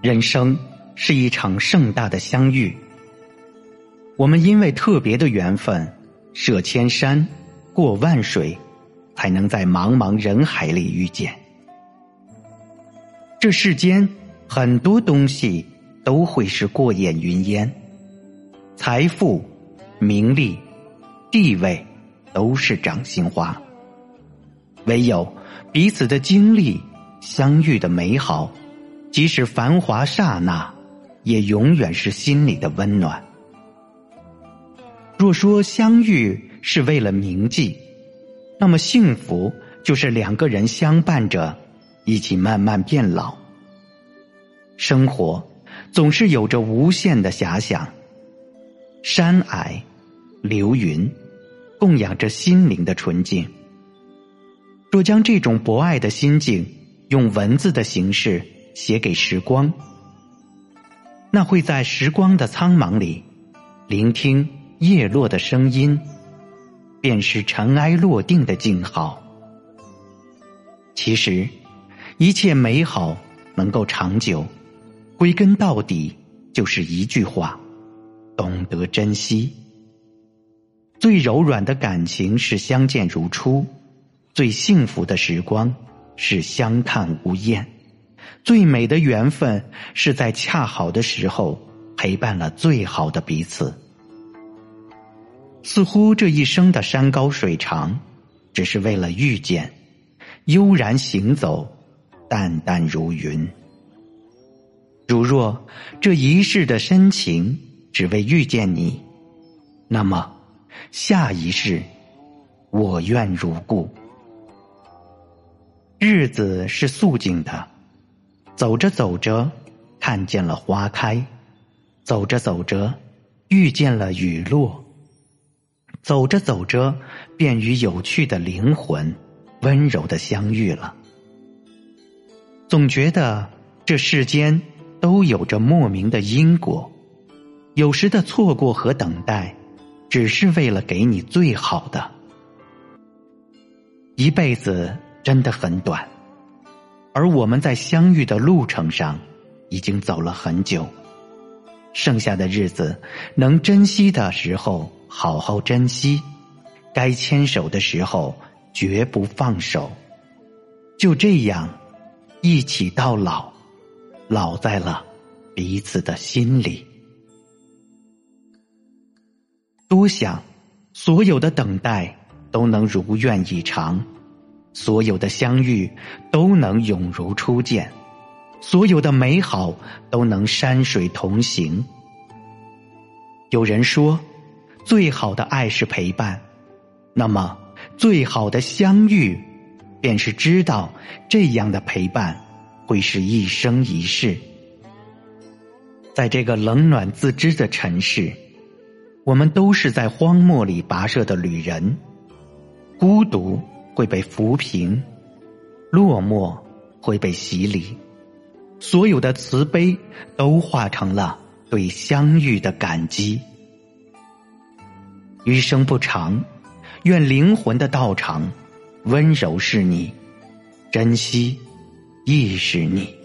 人生是一场盛大的相遇，我们因为特别的缘分，涉千山，过万水，才能在茫茫人海里遇见。这世间很多东西都会是过眼云烟，财富、名利、地位都是掌心花，唯有彼此的经历、相遇的美好。即使繁华刹那，也永远是心里的温暖。若说相遇是为了铭记，那么幸福就是两个人相伴着，一起慢慢变老。生活总是有着无限的遐想，山霭、流云，供养着心灵的纯净。若将这种博爱的心境用文字的形式。写给时光，那会在时光的苍茫里，聆听叶落的声音，便是尘埃落定的静好。其实，一切美好能够长久，归根到底就是一句话：懂得珍惜。最柔软的感情是相见如初，最幸福的时光是相看无厌。最美的缘分是在恰好的时候陪伴了最好的彼此。似乎这一生的山高水长，只是为了遇见，悠然行走，淡淡如云。如若这一世的深情只为遇见你，那么下一世我愿如故。日子是素净的。走着走着，看见了花开；走着走着，遇见了雨落；走着走着，便与有趣的灵魂温柔的相遇了。总觉得这世间都有着莫名的因果，有时的错过和等待，只是为了给你最好的。一辈子真的很短。而我们在相遇的路程上，已经走了很久。剩下的日子，能珍惜的时候好好珍惜，该牵手的时候绝不放手。就这样，一起到老，老在了彼此的心里。多想，所有的等待都能如愿以偿。所有的相遇都能永如初见，所有的美好都能山水同行。有人说，最好的爱是陪伴，那么最好的相遇，便是知道这样的陪伴会是一生一世。在这个冷暖自知的城市，我们都是在荒漠里跋涉的旅人，孤独。会被抚平，落寞会被洗礼，所有的慈悲都化成了对相遇的感激。余生不长，愿灵魂的道场温柔是你，珍惜亦是你。